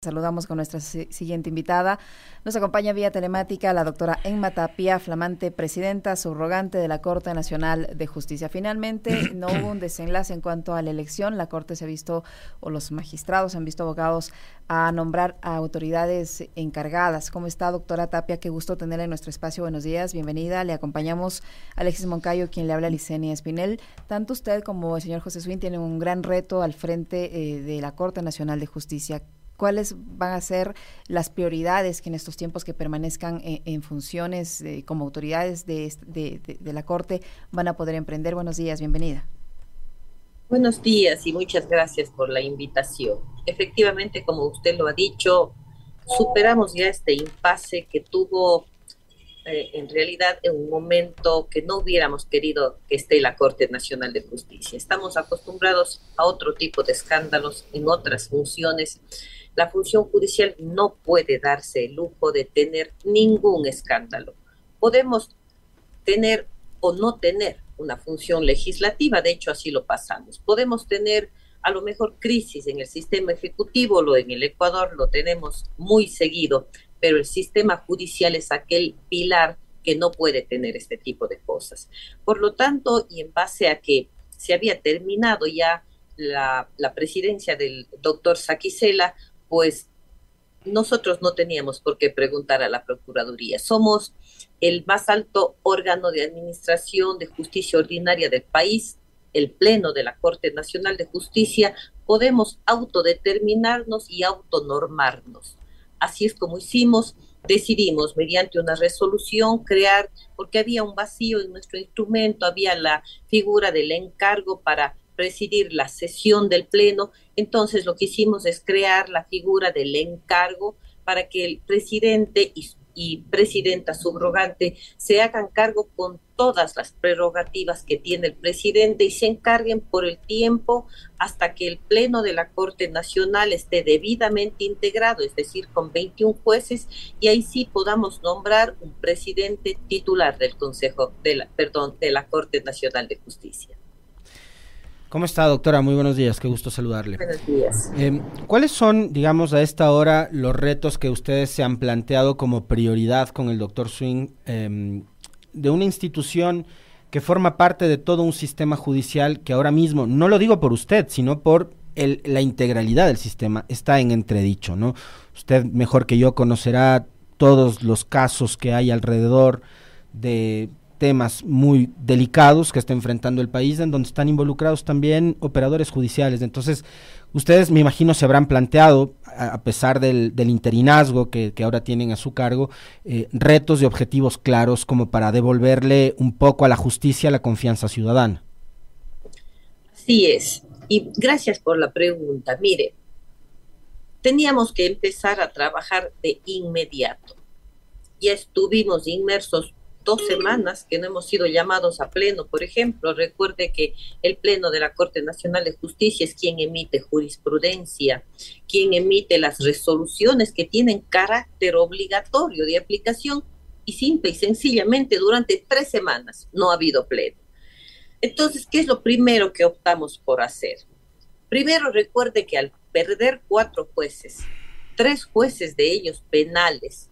Saludamos con nuestra siguiente invitada. Nos acompaña vía telemática la doctora Enma Tapia, flamante presidenta subrogante de la Corte Nacional de Justicia. Finalmente, no hubo un desenlace en cuanto a la elección. La Corte se ha visto, o los magistrados han visto abogados a nombrar a autoridades encargadas. ¿Cómo está, doctora Tapia? Qué gusto tenerla en nuestro espacio. Buenos días, bienvenida. Le acompañamos Alexis Moncayo, quien le habla a Licenia Espinel. Tanto usted como el señor José Swin tienen un gran reto al frente eh, de la Corte Nacional de Justicia cuáles van a ser las prioridades que en estos tiempos que permanezcan eh, en, funciones como autoridades de, de, la Corte van a poder emprender. Buenos días, bienvenida. Buenos días y muchas gracias por la invitación. Efectivamente, como usted lo ha dicho, superamos ya este impasse que tuvo eh, en realidad en un momento que no hubiéramos querido que esté la Corte Nacional de Justicia. Estamos acostumbrados a otro tipo de escándalos en otras funciones la función judicial no puede darse el lujo de tener ningún escándalo. Podemos tener o no tener una función legislativa, de hecho así lo pasamos. Podemos tener a lo mejor crisis en el sistema ejecutivo, lo en el Ecuador lo tenemos muy seguido, pero el sistema judicial es aquel pilar que no puede tener este tipo de cosas. Por lo tanto, y en base a que se había terminado ya la, la presidencia del doctor Saquicela, pues nosotros no teníamos por qué preguntar a la Procuraduría. Somos el más alto órgano de administración de justicia ordinaria del país, el Pleno de la Corte Nacional de Justicia, podemos autodeterminarnos y autonormarnos. Así es como hicimos, decidimos mediante una resolución crear, porque había un vacío en nuestro instrumento, había la figura del encargo para presidir la sesión del Pleno, entonces lo que hicimos es crear la figura del encargo para que el presidente y, presidenta subrogante se hagan cargo con todas las prerrogativas que tiene el presidente y se encarguen por el tiempo hasta que el Pleno de la Corte Nacional esté debidamente integrado, es decir, con 21 jueces, y ahí sí podamos nombrar un presidente titular del Consejo de la, perdón, de la Corte Nacional de Justicia. ¿Cómo está, doctora? Muy buenos días, qué gusto saludarle. Buenos días. Em, ¿Cuáles son, digamos, a esta hora los retos que ustedes se han planteado como prioridad con el doctor Swing em, de una institución que forma parte de todo un sistema judicial que ahora mismo, no lo digo por usted, sino por la integralidad del sistema, está en entredicho, ¿no? Usted mejor que yo conocerá todos los casos que hay alrededor de temas muy delicados que está enfrentando el país, en donde están involucrados también operadores judiciales. Entonces, ustedes me imagino se habrán planteado, a, pesar del, interinazgo que, ahora tienen a su cargo, eh, retos y objetivos claros como para devolverle un poco a la justicia la confianza ciudadana. Así es. Y gracias por la pregunta. Mire, teníamos que empezar a trabajar de inmediato. Ya estuvimos inmersos dos semanas que no hemos sido llamados a pleno, por ejemplo. Recuerde que el pleno de la Corte Nacional de Justicia es quien emite jurisprudencia, quien emite las resoluciones que tienen carácter obligatorio de aplicación y simple y sencillamente durante tres semanas no ha habido pleno. Entonces, ¿qué es lo primero que optamos por hacer? Primero, recuerde que al perder cuatro jueces, tres jueces de ellos penales,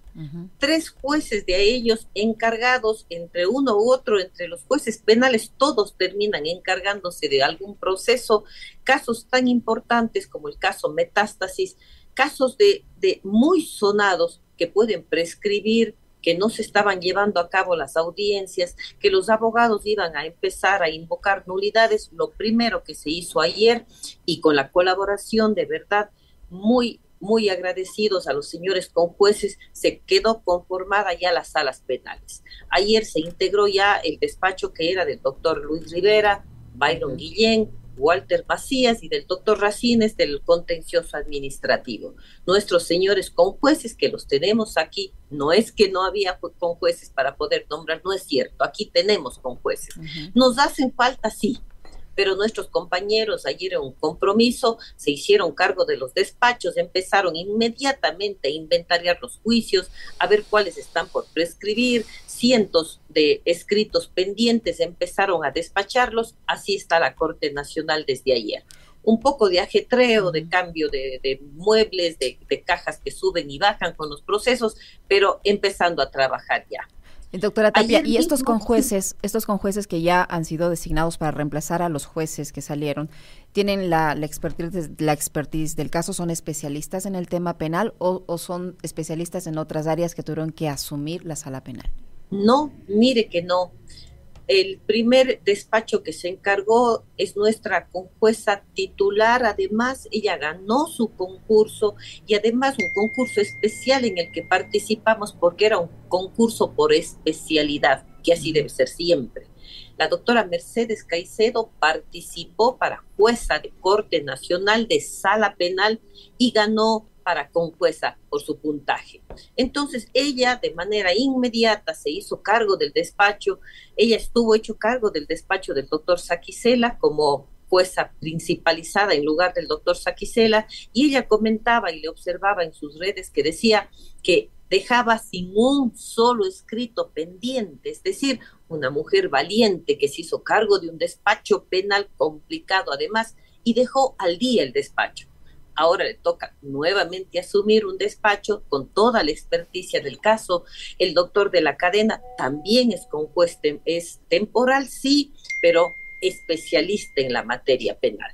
Tres jueces de ellos encargados, entre uno u otro, entre los jueces penales, todos terminan encargándose de algún proceso, casos tan importantes como el caso metástasis, casos de, de muy sonados que pueden prescribir que no se estaban llevando a cabo las audiencias, que los abogados iban a empezar a invocar nulidades, lo primero que se hizo ayer y con la colaboración de verdad muy muy agradecidos a los señores con jueces, se quedó conformada ya las salas penales. Ayer se integró ya el despacho que era del doctor Luis Rivera, Byron Guillén, Walter Macías y del doctor Racines del contencioso administrativo. Nuestros señores con jueces que los tenemos aquí, no es que no había con jueces para poder nombrar, no es cierto, aquí tenemos con jueces. Nos hacen falta, sí, pero nuestros compañeros ayer en un compromiso se hicieron cargo de los despachos, empezaron inmediatamente a inventariar los juicios, a ver cuáles están por prescribir, cientos de escritos pendientes empezaron a despacharlos, así está la Corte Nacional desde ayer. un poco de ajetreo, de cambio de, muebles, de, cajas que suben y bajan con los procesos, pero empezando a trabajar ya. Eh, doctora Tapia, y estos conjueces, estos conjueces que ya han sido designados para reemplazar a los jueces que salieron, ¿tienen la, la, expertise, la expertise del caso? ¿Son especialistas en el tema penal o, o son especialistas en otras áreas que tuvieron que asumir la sala penal? No, mire que no. El primer despacho que se encargó es nuestra conjueza titular. Además, ella ganó su concurso y además un concurso especial en el que participamos porque era un concurso por especialidad, que así debe ser siempre. La doctora Mercedes Caicedo participó para jueza de Corte Nacional de Sala Penal y ganó para conjueza por su puntaje. Entonces ella de manera inmediata se hizo cargo del despacho, ella estuvo hecho cargo del despacho del doctor Saquicela como jueza principalizada en lugar del doctor Saquicela y ella comentaba y le observaba en sus redes que decía que dejaba sin un solo escrito pendiente, es decir, una mujer valiente que se hizo cargo de un despacho penal complicado además y dejó al día el despacho ahora le toca nuevamente asumir un despacho con toda la experticia del caso. El doctor de la cadena también es compuesto, es temporal, sí, pero especialista en la materia penal.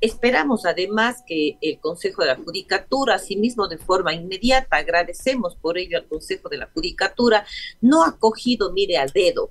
Esperamos además que el Consejo de la Judicatura, asimismo de forma inmediata, agradecemos por ello al Consejo de la Judicatura, no ha cogido, mire, al dedo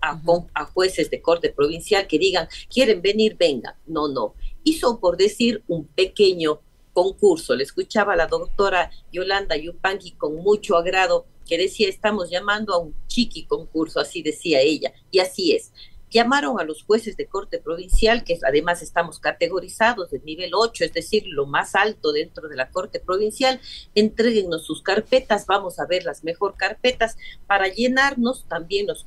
a, a, jueces de corte provincial que digan, quieren venir, vengan. No, no. Hizo, por decir, un pequeño concurso. Le escuchaba a la doctora Yolanda Yupanqui con mucho agrado que decía, estamos llamando a un chiqui concurso, así decía ella, y así es llamaron a los jueces de corte provincial, que además estamos categorizados de nivel 8, es decir, lo más alto dentro de la corte provincial, entreguennos sus carpetas, vamos a ver las mejor carpetas para llenarnos también los,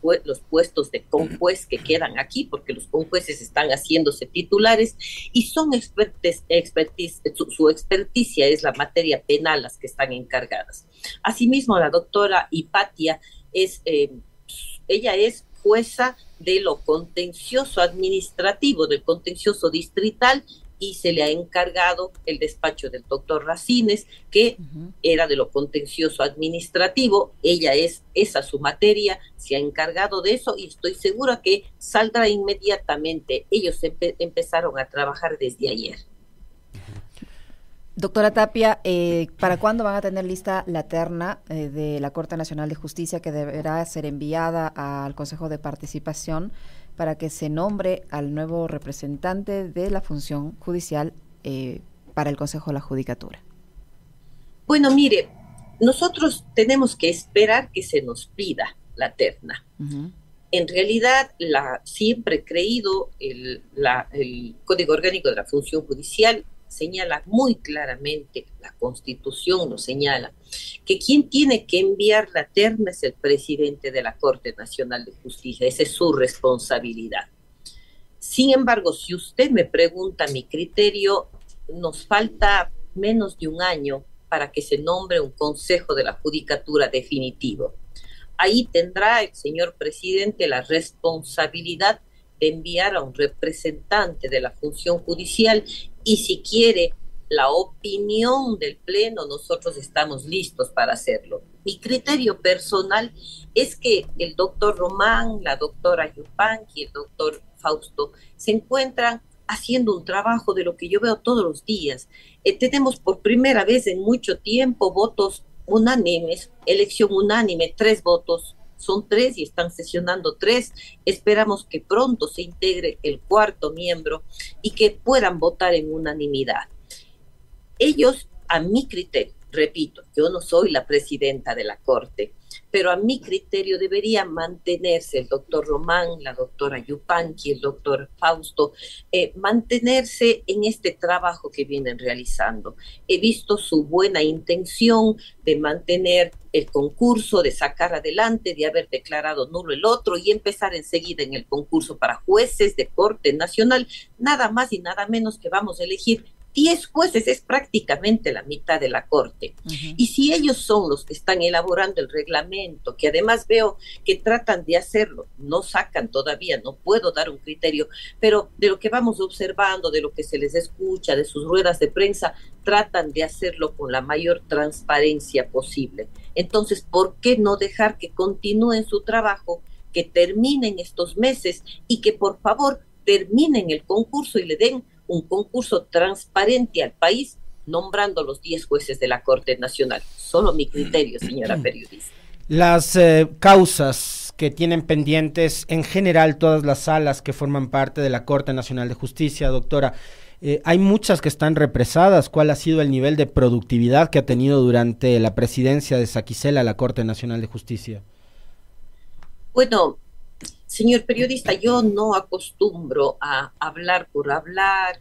puestos de conjuez que quedan aquí, porque los conjueces están haciéndose titulares y son expertes, expertis, su, su experticia es la materia penal las que están encargadas. Asimismo, la doctora Hipatia es, eh, ella es jueza de lo contencioso administrativo, del contencioso distrital, y se le ha encargado el despacho del doctor Racines, que era de lo contencioso administrativo. Ella es esa su materia, se ha encargado de eso y estoy segura que saldrá inmediatamente. Ellos empezaron a trabajar desde ayer. Doctora Tapia, eh, ¿para cuándo van a tener lista la terna eh, de la Corte Nacional de Justicia que deberá ser enviada al Consejo de Participación para que se nombre al nuevo representante de la función judicial eh, para el Consejo de la Judicatura? Bueno, mire, nosotros tenemos que esperar que se nos pida la terna. En realidad, la, siempre he creído el, el Código Orgánico de la Función Judicial señala muy claramente, la Constitución lo señala, que quien tiene que enviar la terna es el presidente de la Corte Nacional de Justicia, esa es su responsabilidad. Sin embargo, si usted me pregunta mi criterio, nos falta menos de un año para que se nombre un Consejo de la Judicatura definitivo. Ahí tendrá el señor presidente la responsabilidad de enviar a un representante de la función judicial y si quiere la opinión del Pleno, nosotros estamos listos para hacerlo. Mi criterio personal es que el doctor Román, la doctora Yupanqui, el doctor Fausto se encuentran haciendo un trabajo de lo que yo veo todos los días. Eh, tenemos por primera vez en mucho tiempo votos unánimes, elección unánime, tres votos son tres y están sesionando tres. Esperamos que pronto se integre el cuarto miembro y que puedan votar en unanimidad. Ellos, a mi criterio, repito, yo no soy la presidenta de la Corte, pero a mi criterio debería mantenerse el doctor Román, la doctora Yupanqui, el doctor Fausto, eh, mantenerse en este trabajo que vienen realizando. He visto su buena intención de mantener el concurso, de sacar adelante, de haber declarado nulo el otro y empezar enseguida en el concurso para jueces de Corte Nacional, nada más y nada menos que vamos a elegir 10 jueces es prácticamente la mitad de la Corte. Y si ellos son los que están elaborando el reglamento, que además veo que tratan de hacerlo, no sacan todavía, no puedo dar un criterio, pero de lo que vamos observando, de lo que se les escucha, de sus ruedas de prensa, tratan de hacerlo con la mayor transparencia posible. Entonces, ¿por qué no dejar que continúen su trabajo, que terminen estos meses y que por favor terminen el concurso y le den un concurso transparente al país nombrando los 10 jueces de la Corte Nacional. Solo mi criterio, señora periodista. Las eh, causas que tienen pendientes en general todas las salas que forman parte de la Corte Nacional de Justicia, doctora, eh, hay muchas que están represadas. ¿Cuál ha sido el nivel de productividad que ha tenido durante la presidencia de Saquicela la Corte Nacional de Justicia? Bueno, Señor periodista, yo no acostumbro a hablar por hablar,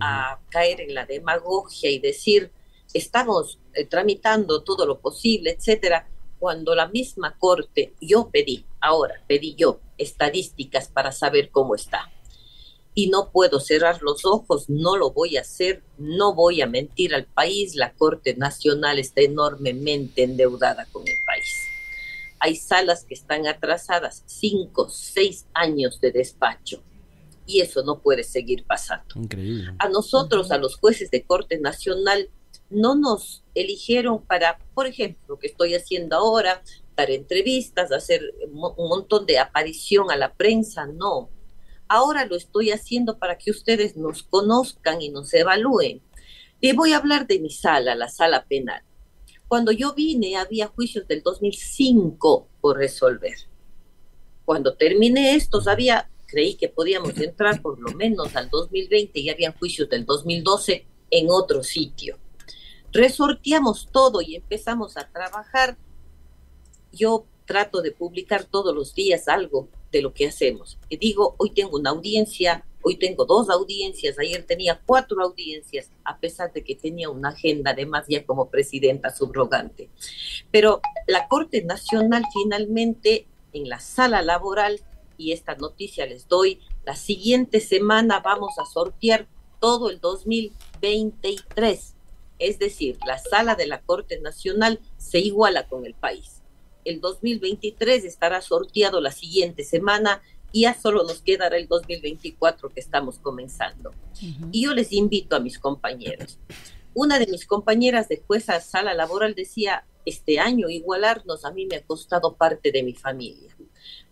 a caer en la demagogia y decir, estamos eh, tramitando todo lo posible, etcétera, cuando la misma corte, yo pedí, ahora pedí yo estadísticas para saber cómo está. Y no puedo cerrar los ojos, no lo voy a hacer, no voy a mentir al país, la Corte Nacional está enormemente endeudada con hay salas que están atrasadas cinco, seis años de despacho. Y eso no puede seguir pasando. Increíble. A nosotros, a los jueces de Corte Nacional, no nos eligieron para, por ejemplo, lo que estoy haciendo ahora, dar entrevistas, hacer un montón de aparición a la prensa, no. Ahora lo estoy haciendo para que ustedes nos conozcan y nos evalúen. Y voy a hablar de mi sala, la sala penal. Cuando yo vine había juicios del 2005 por resolver. Cuando terminé estos había, creí que podíamos entrar por lo menos al 2020 y habían juicios del 2012 en otro sitio. Resorteamos todo y empezamos a trabajar. Yo trato de publicar todos los días algo de lo que hacemos. Y digo, hoy tengo una audiencia, Hoy tengo dos audiencias, ayer tenía cuatro audiencias, a pesar de que tenía una agenda además ya como presidenta subrogante. Pero la Corte Nacional finalmente en la sala laboral, y esta noticia les doy, la siguiente semana vamos a sortear todo el 2023. Es decir, la sala de la Corte Nacional se iguala con el país. El 2023 estará sorteado la siguiente semana y ya solo nos quedará el 2024 que estamos comenzando. Y yo les invito a mis compañeros. Una de mis compañeras de jueza sala laboral decía, este año igualarnos a mí me ha costado parte de mi familia,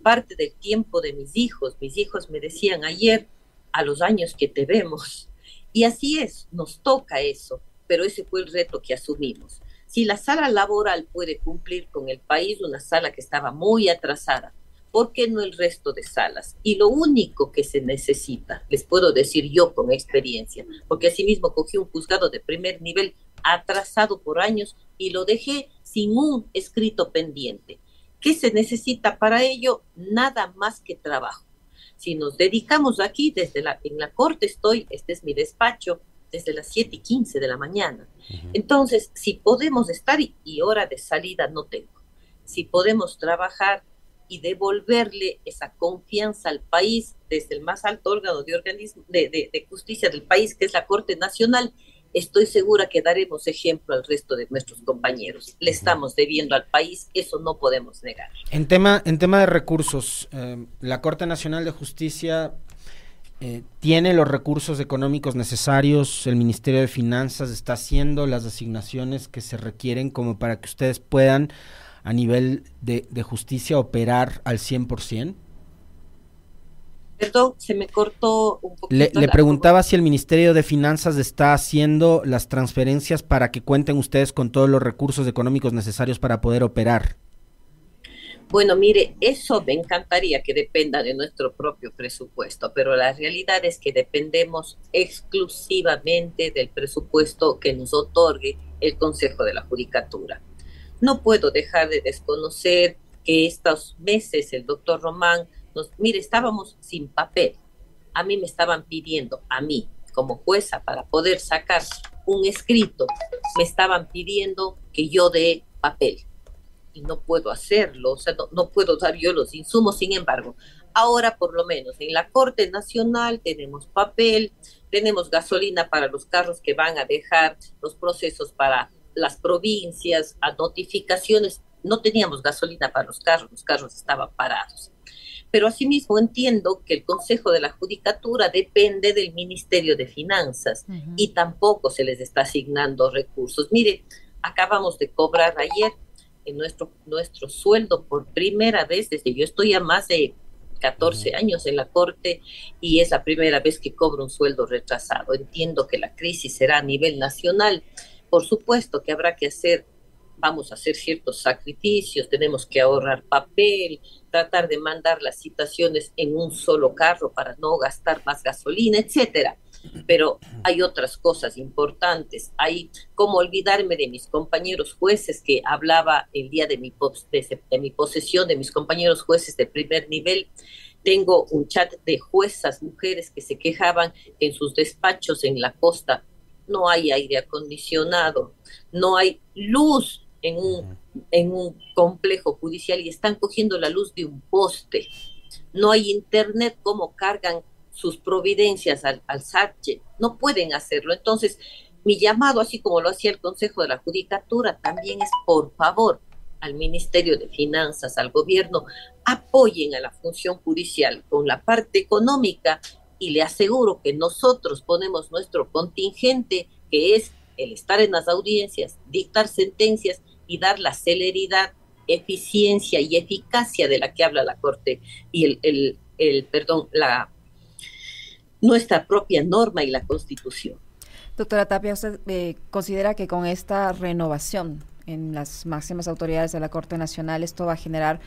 parte del tiempo de mis hijos. Mis hijos me decían ayer, a los años que te vemos. Y así es, nos toca eso, pero ese fue el reto que asumimos. Si la sala laboral puede cumplir con el país, una sala que estaba muy atrasada, ¿por qué no el resto de salas? Y lo único que se necesita, les puedo decir yo con experiencia, porque asimismo cogí un juzgado de primer nivel atrasado por años y lo dejé sin un escrito pendiente. ¿Qué se necesita para ello? Nada más que trabajo. Si nos dedicamos aquí, desde la, en la corte estoy, este es mi despacho, desde las 7 y 15 de la mañana. Entonces, si podemos estar, y hora de salida no tengo, si podemos trabajar y devolverle esa confianza al país desde el más alto órgano de, organismo, de, justicia del país, que es la Corte Nacional, estoy segura que daremos ejemplo al resto de nuestros compañeros. Le estamos debiendo al país, eso no podemos negar. En tema, en tema de recursos, eh, la Corte Nacional de Justicia eh, tiene los recursos económicos necesarios, el Ministerio de Finanzas está haciendo las asignaciones que se requieren como para que ustedes puedan a nivel de, justicia operar al 100%? Perdón, se me cortó un poquito. Le, le preguntaba si el Ministerio de Finanzas está haciendo las transferencias para que cuenten ustedes con todos los recursos económicos necesarios para poder operar. Bueno, mire, eso me encantaría que dependa de nuestro propio presupuesto, pero la realidad es que dependemos exclusivamente del presupuesto que nos otorgue el Consejo de la Judicatura. No puedo dejar de desconocer que estos meses el doctor Román nos, mire, estábamos sin papel. A mí me estaban pidiendo, a mí como jueza, para poder sacar un escrito, me estaban pidiendo que yo dé papel. Y no puedo hacerlo, o sea, no, no puedo dar yo los insumos, sin embargo, ahora por lo menos en la Corte Nacional tenemos papel, tenemos gasolina para los carros que van a dejar los procesos para las provincias, a notificaciones. No teníamos gasolina para los carros, los carros estaban parados. Pero asimismo entiendo que el Consejo de la Judicatura depende del Ministerio de Finanzas y tampoco se les está asignando recursos. Mire, acabamos de cobrar ayer en nuestro, nuestro sueldo por primera vez desde yo estoy a más de 14 años en la Corte y es la primera vez que cobro un sueldo retrasado. Entiendo que la crisis será a nivel nacional. Por supuesto que habrá que hacer, vamos a hacer ciertos sacrificios, tenemos que ahorrar papel, tratar de mandar las citaciones en un solo carro para no gastar más gasolina, etcétera pero hay otras cosas importantes. Hay como olvidarme de mis compañeros jueces que hablaba el día de mi, posesión, de mis compañeros jueces de primer nivel. Tengo un chat de juezas, mujeres que se quejaban que en sus despachos en la costa no hay aire acondicionado, no hay luz en un, en un complejo judicial y están cogiendo la luz de un poste. No hay internet, ¿cómo cargan sus providencias al, al no pueden hacerlo. Entonces, mi llamado, así como lo hacía el Consejo de la Judicatura, también es, por favor, al Ministerio de Finanzas, al gobierno, apoyen a la función judicial con la parte económica y le aseguro que nosotros ponemos nuestro contingente, que es el estar en las audiencias, dictar sentencias y dar la celeridad, eficiencia y eficacia de la que habla la Corte y el, el, perdón, la nuestra propia norma y la Constitución. Doctora Tapia, ¿usted eh, considera que con esta renovación en las máximas autoridades de la Corte Nacional esto va a generar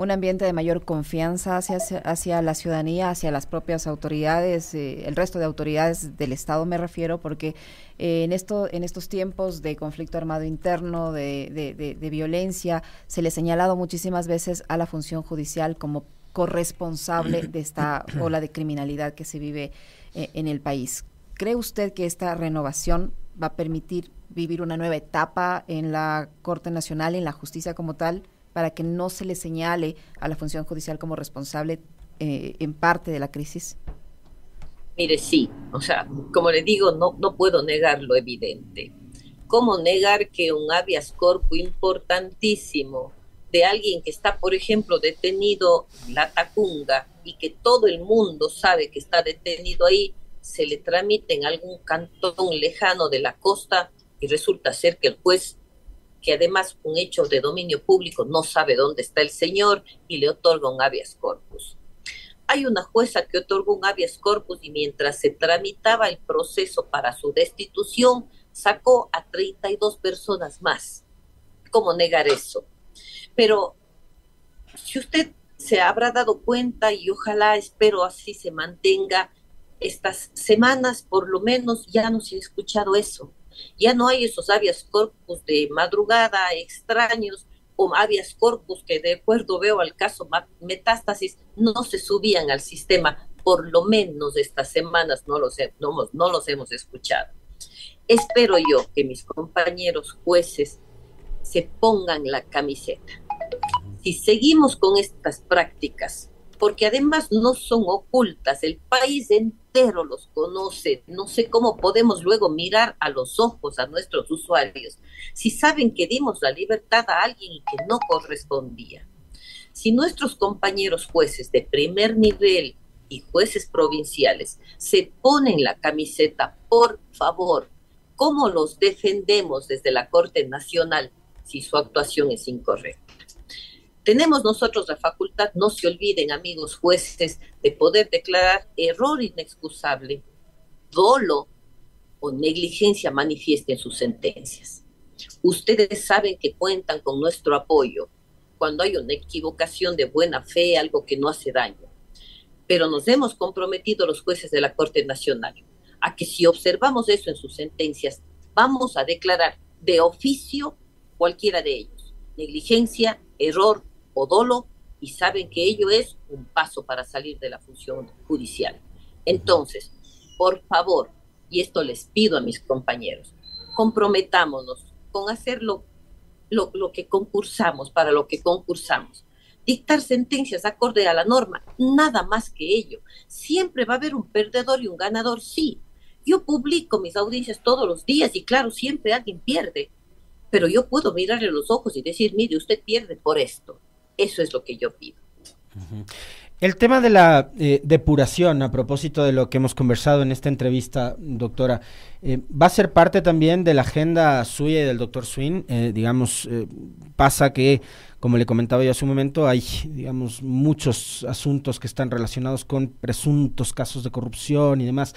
un ambiente de mayor confianza hacia, hacia la ciudadanía, hacia las propias autoridades, eh, el resto de autoridades del Estado me refiero, porque eh, en, esto, en estos tiempos de conflicto armado interno, de, de, violencia, se le ha señalado muchísimas veces a la función judicial como corresponsable de esta ola de criminalidad que se vive eh, en el país. ¿Cree usted que esta renovación va a permitir vivir una nueva etapa en la Corte Nacional, en la justicia como tal, para que no se le señale a la función judicial como responsable eh, en parte de la crisis? Mire, sí, o sea, como le digo, no, no puedo negar lo evidente. ¿Cómo negar que un habeas corpus importantísimo de alguien que está, por ejemplo, detenido en la Tacunga y que todo el mundo sabe que está detenido ahí, se le tramite en algún cantón lejano de la costa y resulta ser que el juez, que además un hecho de dominio público, no sabe dónde está el señor y le otorga un habeas corpus. Hay una jueza que otorgó un habeas corpus y mientras se tramitaba el proceso para su destitución, sacó a 32 personas más. ¿Cómo negar eso? Pero si usted se habrá dado cuenta y ojalá espero así se mantenga estas semanas, por lo menos ya no se ha escuchado eso. Ya no hay esos habeas corpus de madrugada extraños o habeas corpus que de acuerdo veo al caso metástasis no se subían al sistema, por lo menos estas semanas no los, no, no los hemos escuchado. Espero yo que mis compañeros jueces se pongan la camiseta si seguimos con estas prácticas, porque además no son ocultas, el país entero los conoce, no sé cómo podemos luego mirar a los ojos a nuestros usuarios si saben que dimos la libertad a alguien y que no correspondía. Si nuestros compañeros jueces de primer nivel y jueces provinciales se ponen la camiseta, por favor, ¿cómo los defendemos desde la Corte Nacional si su actuación es incorrecta? Tenemos nosotros la facultad, no se olviden amigos jueces, de poder declarar error inexcusable, dolo o negligencia manifiesta en sus sentencias. Ustedes saben que cuentan con nuestro apoyo cuando hay una equivocación de buena fe, algo que no hace daño. Pero nos hemos comprometido los jueces de la Corte Nacional a que si observamos eso en sus sentencias, vamos a declarar de oficio cualquiera de ellos. Negligencia, error o dolo y saben que ello es un paso para salir de la función judicial. Entonces, por favor, y esto les pido a mis compañeros, comprometámonos con hacer lo, lo, que concursamos, para lo que concursamos. Dictar sentencias acorde a la norma, nada más que ello. Siempre va a haber un perdedor y un ganador, sí, Yo publico mis audiencias todos los días y claro, siempre alguien pierde, pero yo puedo mirarle los ojos y decir, mire, usted pierde por esto. Eso es lo que yo pido. El tema de la eh, depuración, a propósito de lo que hemos conversado en esta entrevista, doctora, eh, ¿va a ser parte también de la agenda suya y del doctor Swin? Eh, digamos, pasa que, como le comentaba yo hace un momento, hay, digamos, muchos asuntos que están relacionados con presuntos casos de corrupción y demás.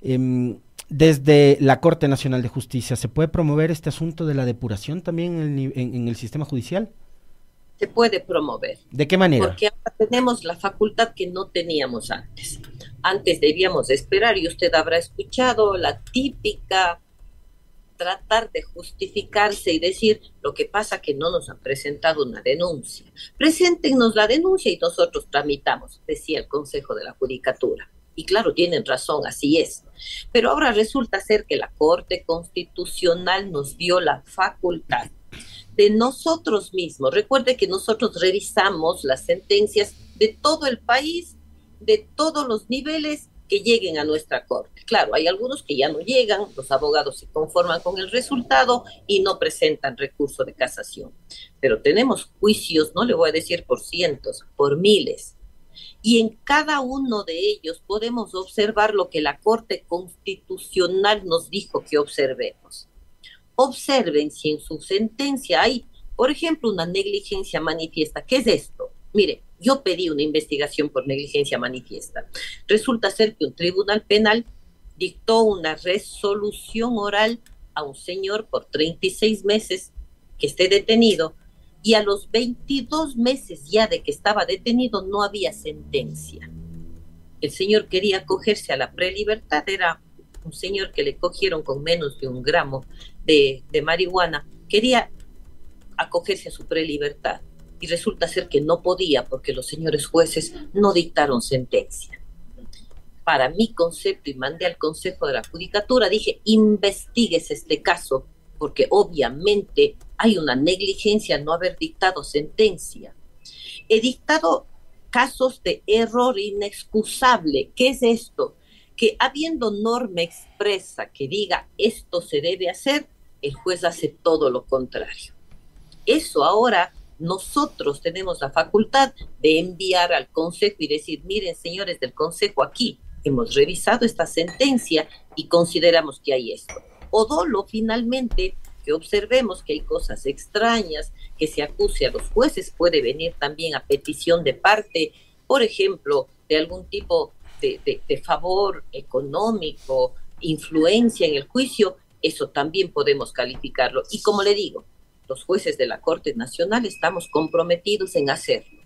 Em, desde la Corte Nacional de Justicia, ¿se puede promover este asunto de la depuración también en el sistema judicial? Se puede promover. ¿De qué manera? Porque ahora tenemos la facultad que no teníamos antes. Antes debíamos esperar y usted habrá escuchado la típica tratar de justificarse y decir lo que pasa que no nos han presentado una denuncia. Preséntenos la denuncia y nosotros tramitamos, decía el Consejo de la Judicatura. Y claro, tienen razón, así es. Pero ahora resulta ser que la Corte Constitucional nos dio la facultad de nosotros mismos. Recuerde que nosotros revisamos las sentencias de todo el país, de todos los niveles que lleguen a nuestra corte. Claro, hay algunos que ya no llegan, los abogados se conforman con el resultado y no presentan recurso de casación. Pero tenemos juicios, no le voy a decir por cientos, por miles. Y en cada uno de ellos podemos observar lo que la Corte Constitucional nos dijo que observemos observen si en su sentencia hay, por ejemplo, una negligencia manifiesta. ¿Qué es esto? Mire, yo pedí una investigación por negligencia manifiesta. Resulta ser que un tribunal penal dictó una resolución oral a un señor por 36 meses que esté detenido y a los 22 meses ya de que estaba detenido no había sentencia. El señor quería acogerse a la prelibertad, era un señor que le cogieron con menos de un gramo de, marihuana, quería acogerse a su prelibertad y resulta ser que no podía porque los señores jueces no dictaron sentencia. Para mi concepto y mandé al Consejo de la Judicatura, dije, investigues este caso porque obviamente hay una negligencia no haber dictado sentencia. He dictado casos de error inexcusable. ¿Qué es esto? que habiendo norma expresa que diga esto se debe hacer, el juez hace todo lo contrario. Eso ahora nosotros tenemos la facultad de enviar al Consejo y decir, miren señores del Consejo, aquí hemos revisado esta sentencia y consideramos que hay esto. O dolo finalmente que observemos que hay cosas extrañas, que se acuse a los jueces, puede venir también a petición de parte, por ejemplo, de algún tipo de, favor económico, influencia en el juicio, eso también podemos calificarlo. Y como le digo, los jueces de la Corte Nacional estamos comprometidos en hacerlo.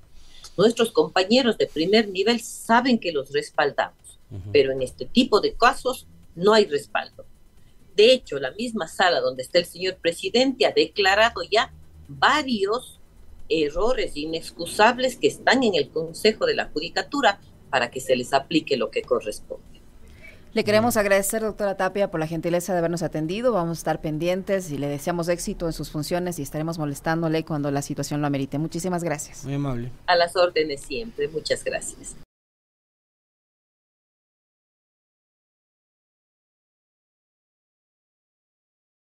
Nuestros compañeros de primer nivel saben que los respaldamos, pero en este tipo de casos no hay respaldo. De hecho, la misma sala donde está el señor presidente ha declarado ya varios errores inexcusables que están en el Consejo de la Judicatura para que se les aplique lo que corresponde. Le queremos agradecer, doctora Tapia, por la gentileza de habernos atendido. Vamos a estar pendientes y le deseamos éxito en sus funciones y estaremos molestándole cuando la situación lo amerite. Muchísimas gracias. Muy amable. A las órdenes siempre. Muchas gracias.